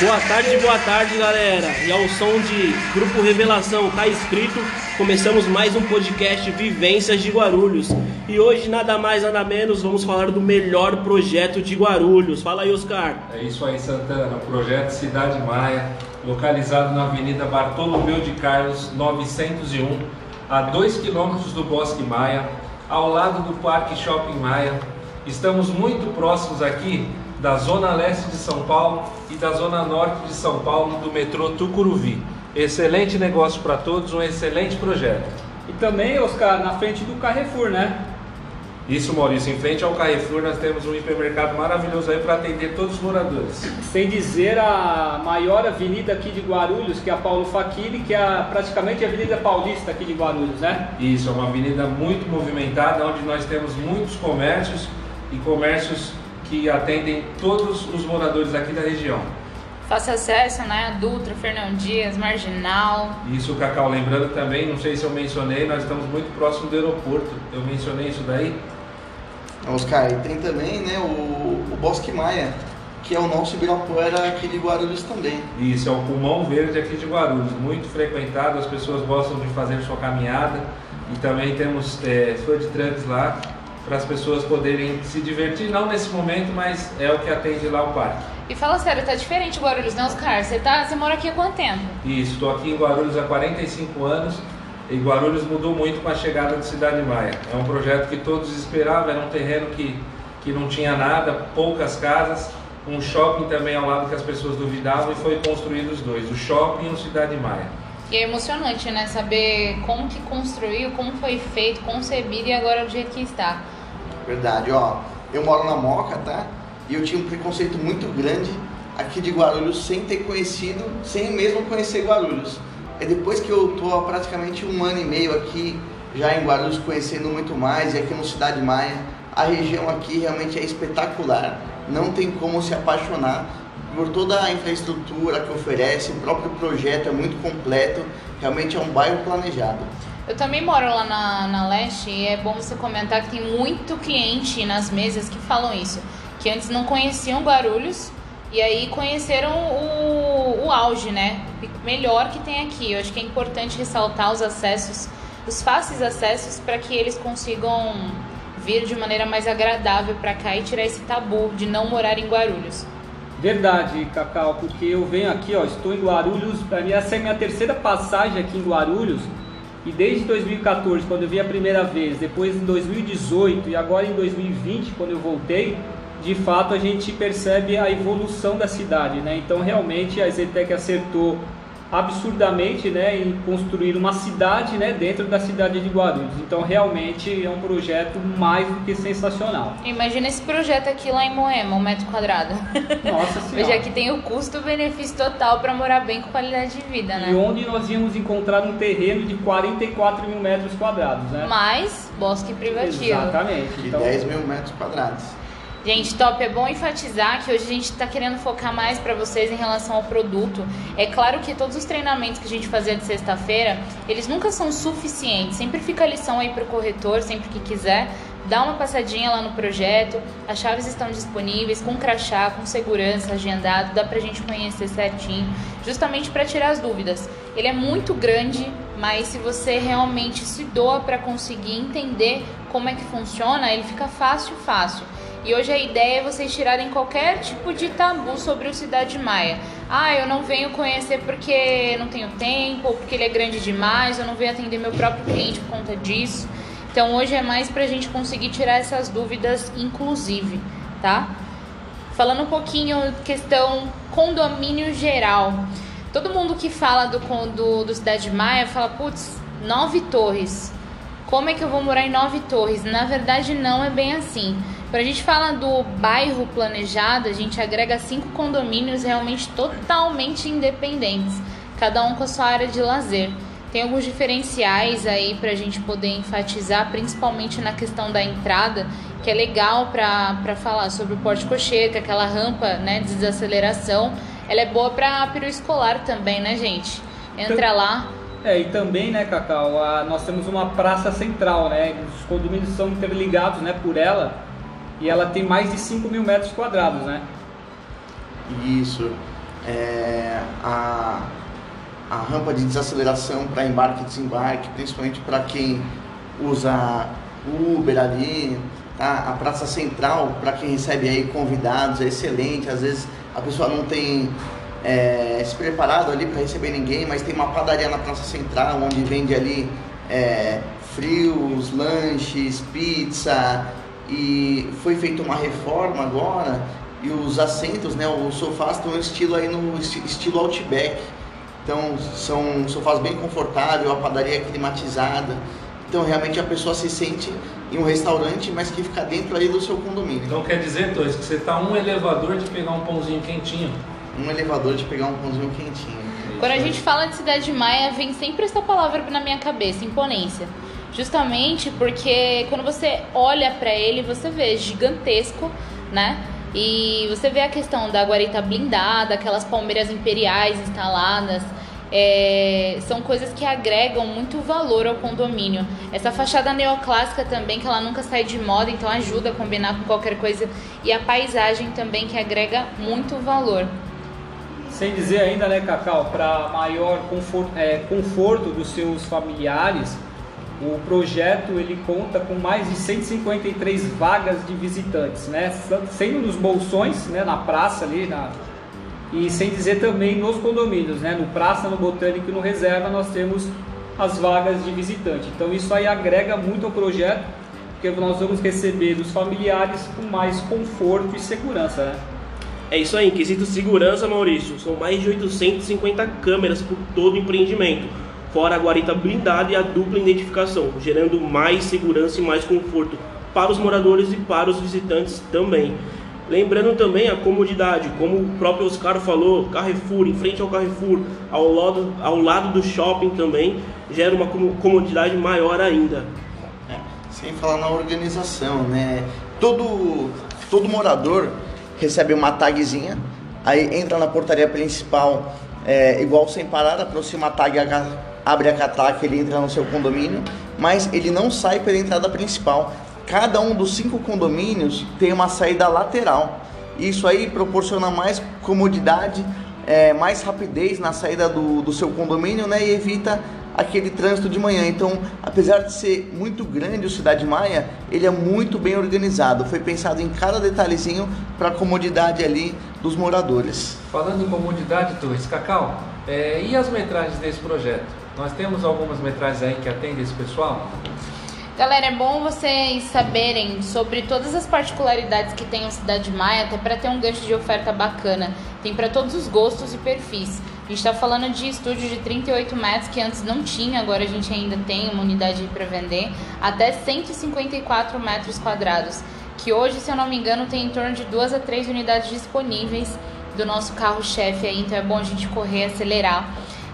Boa tarde, boa tarde, galera. E ao som de Grupo Revelação, tá escrito, começamos mais um podcast Vivências de Guarulhos. E hoje, nada mais, nada menos, vamos falar do melhor projeto de Guarulhos. Fala aí, Oscar. É isso aí, Santana. Projeto Cidade Maia, localizado na Avenida Bartolomeu de Carlos, 901, a 2 quilômetros do Bosque Maia, ao lado do Parque Shopping Maia. Estamos muito próximos aqui da Zona Leste de São Paulo e da Zona Norte de São Paulo do metrô Tucuruvi. Excelente negócio para todos, um excelente projeto. E também, Oscar, na frente do Carrefour, né? Isso, Maurício, em frente ao Carrefour nós temos um hipermercado maravilhoso aí para atender todos os moradores. Sem dizer a maior avenida aqui de Guarulhos, que é a Paulo Facchini, que é praticamente a Avenida Paulista aqui de Guarulhos, né? Isso, é uma avenida muito movimentada, onde nós temos muitos comércios e comércios que atendem todos os moradores aqui da região. Fácil acesso, né? Dutra, Fernão Dias, Marginal. Isso, Cacau, lembrando também, não sei se eu mencionei, nós estamos muito próximo do aeroporto. Eu mencionei isso daí? Oscar, e tem também né, o, o Bosque Maia, que é o nosso Ibirapuera aqui de Guarulhos também. Isso, é o pulmão verde aqui de Guarulhos, muito frequentado, as pessoas gostam de fazer sua caminhada e também temos é, food trucks lá para as pessoas poderem se divertir, não nesse momento, mas é o que atende lá o parque. E fala sério, tá diferente Guarulhos, não, Oscar? Você, tá, você mora aqui há quanto tempo? Isso, estou aqui em Guarulhos há 45 anos e Guarulhos mudou muito com a chegada de Cidade Maia. É um projeto que todos esperavam, era um terreno que, que não tinha nada, poucas casas, um shopping também ao lado que as pessoas duvidavam e foi construído os dois, o shopping e o Cidade Maia. E é emocionante, né? Saber como que construiu, como foi feito, concebido e agora do jeito que está. Verdade, ó. Eu moro na Moca, tá? E eu tinha um preconceito muito grande aqui de Guarulhos sem ter conhecido, sem mesmo conhecer Guarulhos. É depois que eu tô há praticamente um ano e meio aqui, já em Guarulhos, conhecendo muito mais, e aqui no Cidade Maia, a região aqui realmente é espetacular. Não tem como se apaixonar por toda a infraestrutura que oferece, o próprio projeto é muito completo, realmente é um bairro planejado. Eu também moro lá na, na Leste e é bom você comentar que tem muito cliente nas mesas que falam isso. Que antes não conheciam Guarulhos e aí conheceram o, o auge, né? Melhor que tem aqui. Eu acho que é importante ressaltar os acessos, os fáceis acessos, para que eles consigam vir de maneira mais agradável para cá e tirar esse tabu de não morar em Guarulhos. Verdade, Cacau, porque eu venho aqui, ó, estou em Guarulhos, mim essa é minha terceira passagem aqui em Guarulhos e desde 2014, quando eu vim a primeira vez, depois em 2018 e agora em 2020, quando eu voltei, de fato a gente percebe a evolução da cidade, né? Então realmente a Zetec acertou absurdamente né, em construir uma cidade né, dentro da cidade de Guarulhos. Então, realmente é um projeto mais do que sensacional. Imagina esse projeto aqui lá em Moema, um metro quadrado. Nossa Senhora. Veja que tem o custo-benefício total para morar bem com qualidade de vida, né? E onde nós íamos encontrar um terreno de 44 mil metros quadrados, né? Mais bosque privativo. Exatamente. De então... 10 mil metros quadrados. Gente, top, é bom enfatizar que hoje a gente está querendo focar mais para vocês em relação ao produto. É claro que todos os treinamentos que a gente fazia de sexta-feira, eles nunca são suficientes. Sempre fica a lição aí para o corretor, sempre que quiser, dá uma passadinha lá no projeto. As chaves estão disponíveis com crachá, com segurança, agendado, dá para a gente conhecer certinho, justamente para tirar as dúvidas. Ele é muito grande, mas se você realmente se doa para conseguir entender como é que funciona, ele fica fácil, fácil. E hoje a ideia é vocês tirarem qualquer tipo de tabu sobre o Cidade Maia. Ah, eu não venho conhecer porque não tenho tempo, ou porque ele é grande demais, eu não venho atender meu próprio cliente por conta disso. Então hoje é mais pra gente conseguir tirar essas dúvidas, inclusive, tá? Falando um pouquinho questão condomínio geral. Todo mundo que fala do, do, do Cidade Maia fala, putz, nove torres. Como é que eu vou morar em nove torres? Na verdade, não é bem assim. Quando a gente fala do bairro planejado, a gente agrega cinco condomínios realmente totalmente independentes, cada um com a sua área de lazer. Tem alguns diferenciais aí para a gente poder enfatizar, principalmente na questão da entrada, que é legal para falar sobre o porte cocheiro, aquela rampa né, de desaceleração. Ela é boa para peru escolar também, né, gente? Entra lá. É, e também, né, Cacau, a, nós temos uma praça central, né? Os condomínios são interligados né, por ela e ela tem mais de 5 mil metros quadrados, né? Isso. é, a, a rampa de desaceleração para embarque e desembarque, principalmente para quem usa Uber ali, tá? a praça central para quem recebe aí convidados é excelente, às vezes a pessoa não tem é, se preparado ali para receber ninguém, mas tem uma padaria na praça central onde vende ali é, frios, lanches, pizza e foi feita uma reforma agora e os assentos, né, os sofás estão estilo aí no estilo Outback. Então são sofás bem confortáveis, a padaria é climatizada. Então realmente a pessoa se sente em um restaurante, mas que fica dentro aí do seu condomínio. Então quer dizer, Torres, que você está um elevador de pegar um pãozinho quentinho. Um elevador de pegar um pãozinho quentinho. Quando a gente fala de Cidade Maia, vem sempre essa palavra na minha cabeça, imponência. Justamente porque quando você olha para ele, você vê gigantesco, né? E você vê a questão da guarita blindada, aquelas palmeiras imperiais instaladas. É, são coisas que agregam muito valor ao condomínio. Essa fachada neoclássica também, que ela nunca sai de moda, então ajuda a combinar com qualquer coisa. E a paisagem também, que agrega muito valor. Sem dizer ainda, né, Cacau, para maior conforto, é, conforto dos seus familiares, o projeto ele conta com mais de 153 vagas de visitantes, né? Sendo nos bolsões, né, na praça ali, na... e sem dizer também nos condomínios, né? No praça, no botânico e no reserva nós temos as vagas de visitante. Então isso aí agrega muito ao projeto, porque nós vamos receber os familiares com mais conforto e segurança, né? É isso aí, quesito segurança, Maurício, são mais de 850 câmeras por todo o empreendimento fora a guarita blindada e a dupla identificação, gerando mais segurança e mais conforto para os moradores e para os visitantes também. Lembrando também a comodidade, como o próprio Oscar falou, Carrefour, em frente ao Carrefour, ao lado, ao lado do shopping também, gera uma comodidade maior ainda. É, sem falar na organização, né? Todo, todo morador recebe uma tagzinha, aí entra na portaria principal, é, igual sem parar, aproxima a tag abre a catraca, ele entra no seu condomínio, mas ele não sai pela entrada principal. Cada um dos cinco condomínios tem uma saída lateral. Isso aí proporciona mais comodidade, é, mais rapidez na saída do, do seu condomínio né, e evita aquele trânsito de manhã. Então, apesar de ser muito grande o Cidade Maia, ele é muito bem organizado. Foi pensado em cada detalhezinho para a comodidade ali dos moradores. Falando em comodidade, Torres, Cacau, é, e as metragens desse projeto? Nós temos algumas metragens aí que atendem esse pessoal? Galera, é bom vocês saberem sobre todas as particularidades que tem a Cidade Maia, até para ter um gancho de oferta bacana. Tem para todos os gostos e perfis. A gente está falando de estúdio de 38 metros que antes não tinha, agora a gente ainda tem uma unidade para vender, até 154 metros quadrados. Que hoje, se eu não me engano, tem em torno de duas a três unidades disponíveis do nosso carro-chefe aí, então é bom a gente correr, acelerar.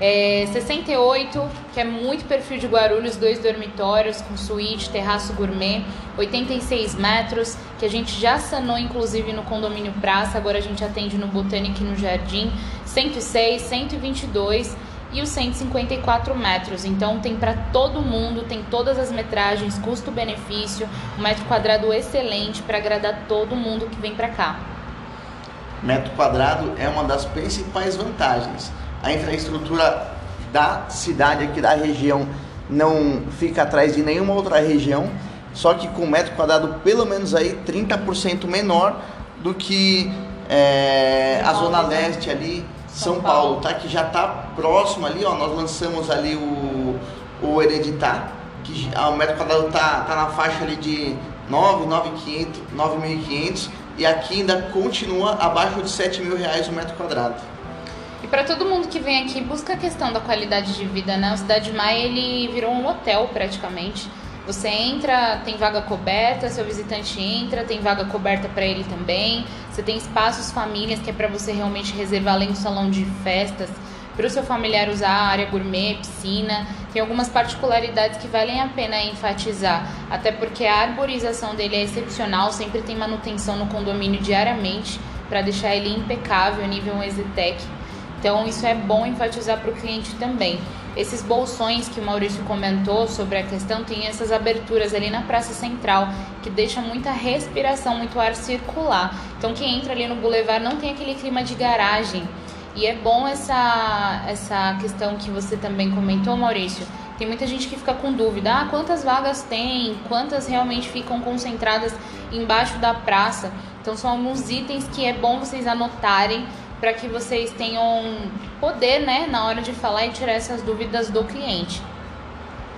É, 68, que é muito perfil de Guarulhos, dois dormitórios com suíte, terraço gourmet, 86 metros, que a gente já sanou inclusive no condomínio Praça, agora a gente atende no Botânico e no Jardim, 106, 122 e os 154 metros. Então tem para todo mundo, tem todas as metragens, custo-benefício, um metro quadrado excelente para agradar todo mundo que vem para cá. Metro quadrado é uma das principais vantagens a infraestrutura da cidade aqui da região não fica atrás de nenhuma outra região, só que com metro quadrado pelo menos aí 30% menor do que é, a zona leste ali, São, São Paulo, Paulo, tá? Que já está próximo ali, ó, nós lançamos ali o, o Hereditar, que ah, o metro quadrado tá, tá na faixa ali de 9, 9.500 e aqui ainda continua abaixo de 7 mil reais o metro quadrado. E para todo mundo que vem aqui, busca a questão da qualidade de vida, né? O Cidade Maia, ele virou um hotel praticamente. Você entra, tem vaga coberta, seu visitante entra, tem vaga coberta para ele também. Você tem espaços famílias que é para você realmente reservar além do salão de festas, para o seu familiar usar a área gourmet, piscina. Tem algumas particularidades que valem a pena enfatizar, até porque a arborização dele é excepcional, sempre tem manutenção no condomínio diariamente para deixar ele impecável, nível Exitec. Então, isso é bom enfatizar para o cliente também. Esses bolsões que o Maurício comentou sobre a questão tem essas aberturas ali na praça central que deixa muita respiração, muito ar circular. Então, quem entra ali no boulevard não tem aquele clima de garagem. E é bom essa, essa questão que você também comentou, Maurício. Tem muita gente que fica com dúvida: ah, quantas vagas tem? Quantas realmente ficam concentradas embaixo da praça? Então, são alguns itens que é bom vocês anotarem para que vocês tenham poder, né, na hora de falar e tirar essas dúvidas do cliente.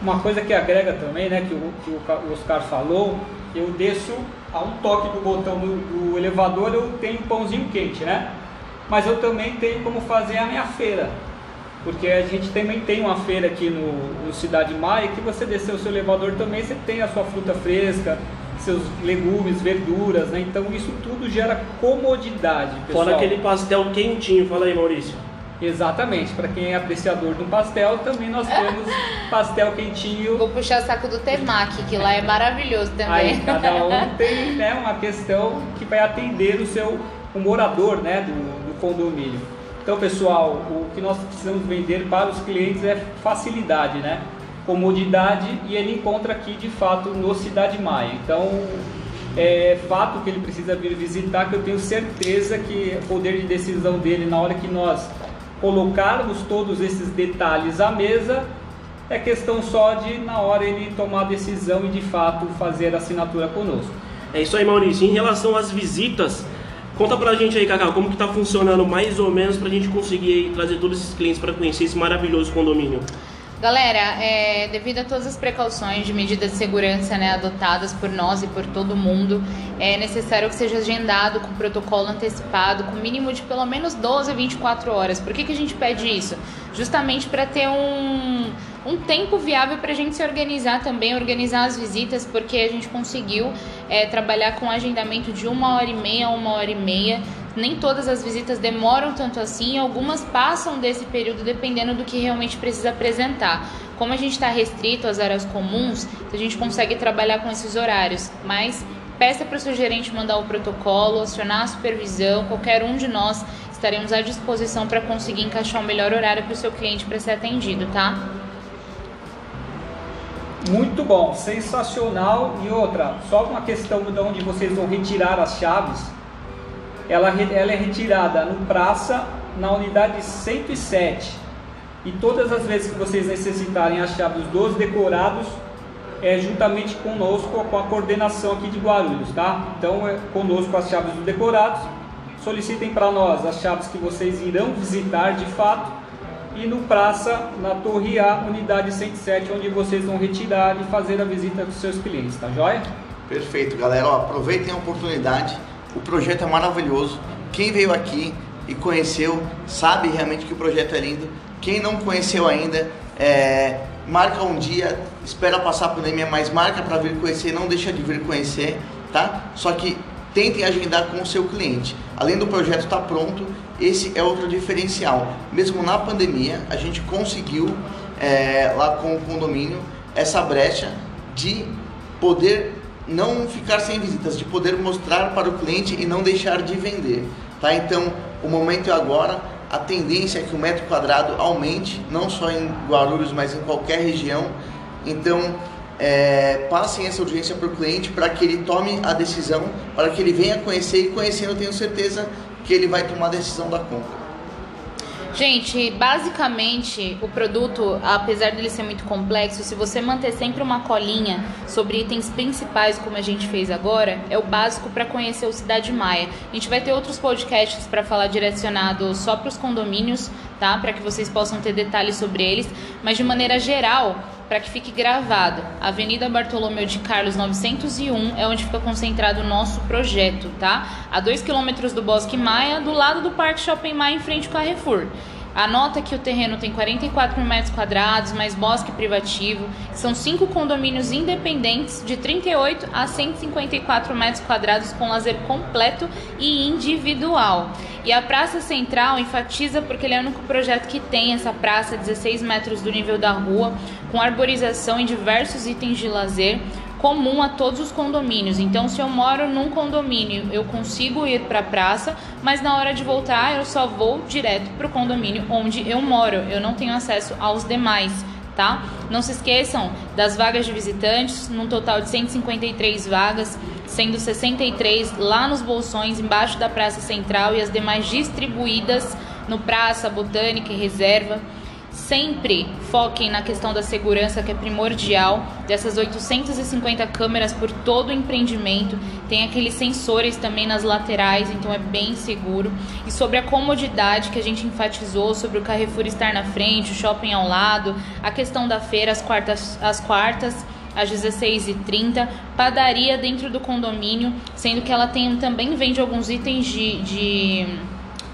Uma coisa que agrega também, né, que o, que o Oscar falou, eu desço a um toque do botão do, do elevador, eu tenho pãozinho quente, né? Mas eu também tenho como fazer a minha feira. Porque a gente também tem uma feira aqui no, no Cidade Maia que você descer o seu elevador também, você tem a sua fruta fresca, seus legumes, verduras, né? Então isso tudo gera comodidade, pessoal. Fora aquele pastel quentinho, fala aí, Maurício. Exatamente, para quem é apreciador de um pastel, também nós temos pastel quentinho. Vou puxar o saco do Temac, que lá é maravilhoso também. Aí cada um tem né, uma questão que vai atender o seu o morador né, do, do condomínio. Então, pessoal, o que nós precisamos vender para os clientes é facilidade, né? Comodidade e ele encontra aqui de fato no Cidade Maia. Então, é fato que ele precisa vir visitar, que eu tenho certeza que o poder de decisão dele na hora que nós colocarmos todos esses detalhes à mesa, é questão só de na hora ele tomar a decisão e de fato fazer a assinatura conosco. É isso aí, Maurício. Em relação às visitas, conta pra gente aí, Cacau, como que tá funcionando mais ou menos pra gente conseguir aí, trazer todos esses clientes para conhecer esse maravilhoso condomínio. Galera, é, devido a todas as precauções de medidas de segurança né, adotadas por nós e por todo mundo, é necessário que seja agendado com protocolo antecipado, com mínimo de pelo menos 12 a 24 horas. Por que, que a gente pede isso? Justamente para ter um, um tempo viável para a gente se organizar também, organizar as visitas, porque a gente conseguiu é, trabalhar com agendamento de uma hora e meia a uma hora e meia nem todas as visitas demoram tanto assim, algumas passam desse período dependendo do que realmente precisa apresentar. Como a gente está restrito às áreas comuns, a gente consegue trabalhar com esses horários, mas peça para o seu gerente mandar o protocolo, acionar a supervisão, qualquer um de nós estaremos à disposição para conseguir encaixar o melhor horário para o seu cliente para ser atendido, tá? Muito bom, sensacional. E outra, só uma questão de onde vocês vão retirar as chaves ela, ela é retirada no praça na unidade 107. E todas as vezes que vocês necessitarem as chaves dos decorados, é juntamente conosco, com a coordenação aqui de Guarulhos, tá? Então, é conosco as chaves dos decorados. Solicitem para nós as chaves que vocês irão visitar de fato. E no praça, na Torre A, unidade 107, onde vocês vão retirar e fazer a visita dos seus clientes, tá joia? Perfeito, galera. Ó, aproveitem a oportunidade o projeto é maravilhoso. Quem veio aqui e conheceu sabe realmente que o projeto é lindo. Quem não conheceu ainda, é, marca um dia, espera passar a pandemia, mas marca para vir conhecer, não deixa de vir conhecer, tá? Só que tentem agendar com o seu cliente. Além do projeto estar tá pronto, esse é outro diferencial. Mesmo na pandemia, a gente conseguiu é, lá com o condomínio essa brecha de poder não ficar sem visitas, de poder mostrar para o cliente e não deixar de vender. Tá? Então, o momento é agora. A tendência é que o metro quadrado aumente, não só em Guarulhos, mas em qualquer região. Então, é, passem essa urgência para o cliente para que ele tome a decisão, para que ele venha conhecer e conhecendo, eu tenho certeza que ele vai tomar a decisão da compra. Gente, basicamente o produto, apesar dele ser muito complexo, se você manter sempre uma colinha sobre itens principais, como a gente fez agora, é o básico para conhecer o Cidade Maia. A gente vai ter outros podcasts para falar direcionado só para os condomínios, tá? Para que vocês possam ter detalhes sobre eles, mas de maneira geral, para que fique gravado. Avenida Bartolomeu de Carlos 901 é onde fica concentrado o nosso projeto, tá? A 2 quilômetros do Bosque Maia, do lado do Parque Shopping Maia, em frente ao Carrefour. Anota que o terreno tem 44 mil metros quadrados, mais bosque privativo. São cinco condomínios independentes de 38 a 154 metros quadrados com lazer completo e individual. E a Praça Central enfatiza porque ele é o único projeto que tem essa praça 16 metros do nível da rua, com arborização e diversos itens de lazer comum a todos os condomínios. Então, se eu moro num condomínio, eu consigo ir para a praça, mas na hora de voltar, eu só vou direto para o condomínio onde eu moro. Eu não tenho acesso aos demais. Tá? Não se esqueçam das vagas de visitantes, num total de 153 vagas, sendo 63 lá nos bolsões, embaixo da Praça Central e as demais distribuídas no Praça, Botânica e Reserva. Sempre foquem na questão da segurança, que é primordial. Dessas 850 câmeras por todo o empreendimento, tem aqueles sensores também nas laterais, então é bem seguro. E sobre a comodidade que a gente enfatizou, sobre o Carrefour estar na frente, o shopping ao lado, a questão da feira às quartas, às quartas às 16h30, padaria dentro do condomínio, sendo que ela tem, também vende alguns itens de, de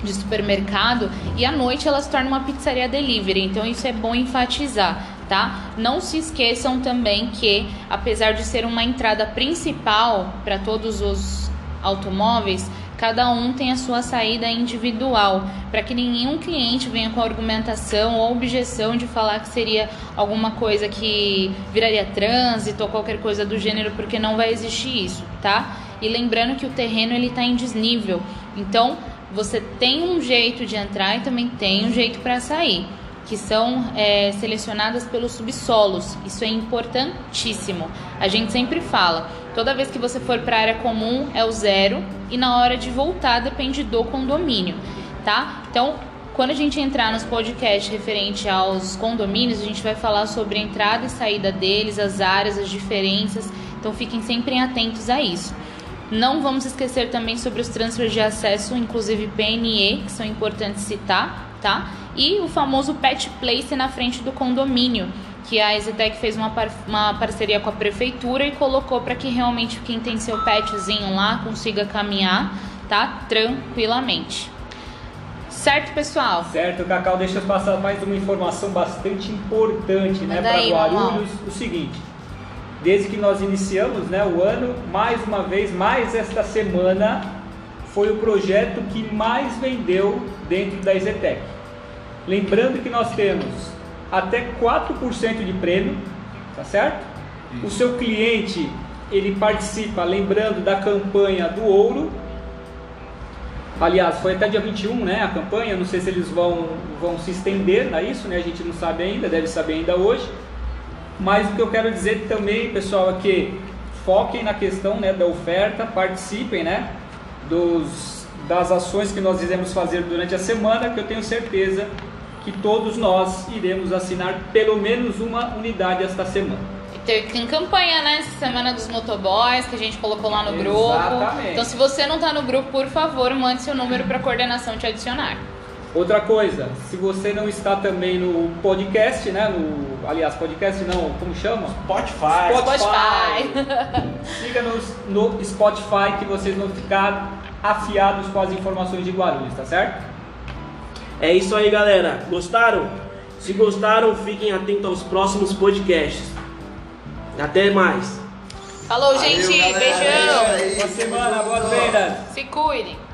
de supermercado e à noite ela se torna uma pizzaria delivery. Então isso é bom enfatizar, tá? Não se esqueçam também que apesar de ser uma entrada principal para todos os automóveis, cada um tem a sua saída individual, para que nenhum cliente venha com argumentação ou objeção de falar que seria alguma coisa que viraria trânsito ou qualquer coisa do gênero, porque não vai existir isso, tá? E lembrando que o terreno ele está em desnível, então você tem um jeito de entrar e também tem um jeito para sair, que são é, selecionadas pelos subsolos. Isso é importantíssimo. A gente sempre fala, toda vez que você for para a área comum é o zero e na hora de voltar depende do condomínio, tá? Então, quando a gente entrar nos podcasts referente aos condomínios, a gente vai falar sobre a entrada e saída deles, as áreas, as diferenças. Então, fiquem sempre atentos a isso. Não vamos esquecer também sobre os transfers de acesso, inclusive PNE, que são importantes citar, tá? E o famoso pet place na frente do condomínio, que a Exetec fez uma, par uma parceria com a prefeitura e colocou para que realmente quem tem seu petzinho lá consiga caminhar, tá? Tranquilamente. Certo, pessoal? Certo, Cacau, deixa eu passar mais uma informação bastante importante, né, para Guarulhos. O seguinte, desde que nós iniciamos né, o ano, mais uma vez, mais esta semana, foi o projeto que mais vendeu dentro da Exetec. Lembrando que nós temos até 4% de prêmio, tá certo? Isso. O seu cliente, ele participa, lembrando da campanha do ouro. Aliás, foi até dia 21, né, a campanha, não sei se eles vão, vão se estender a isso, né, a gente não sabe ainda, deve saber ainda hoje. Mas o que eu quero dizer também, pessoal, é que foquem na questão né, da oferta, participem né, dos, das ações que nós iremos fazer durante a semana, que eu tenho certeza que todos nós iremos assinar pelo menos uma unidade esta semana. Tem campanha, né? Semana dos motoboys que a gente colocou lá no Exatamente. grupo. Então, se você não está no grupo, por favor, mande seu número para a coordenação te adicionar. Outra coisa, se você não está também no podcast, né? No, aliás, podcast não, como chama? Spotify. Spotify. Siga-nos no Spotify que vocês vão ficar afiados com as informações de Guarulhos, tá certo? É isso aí, galera. Gostaram? Se gostaram, fiquem atentos aos próximos podcasts. Até mais. Falou, Valeu, gente. Galera. Beijão. Boa semana, boas vendas. Se cuidem.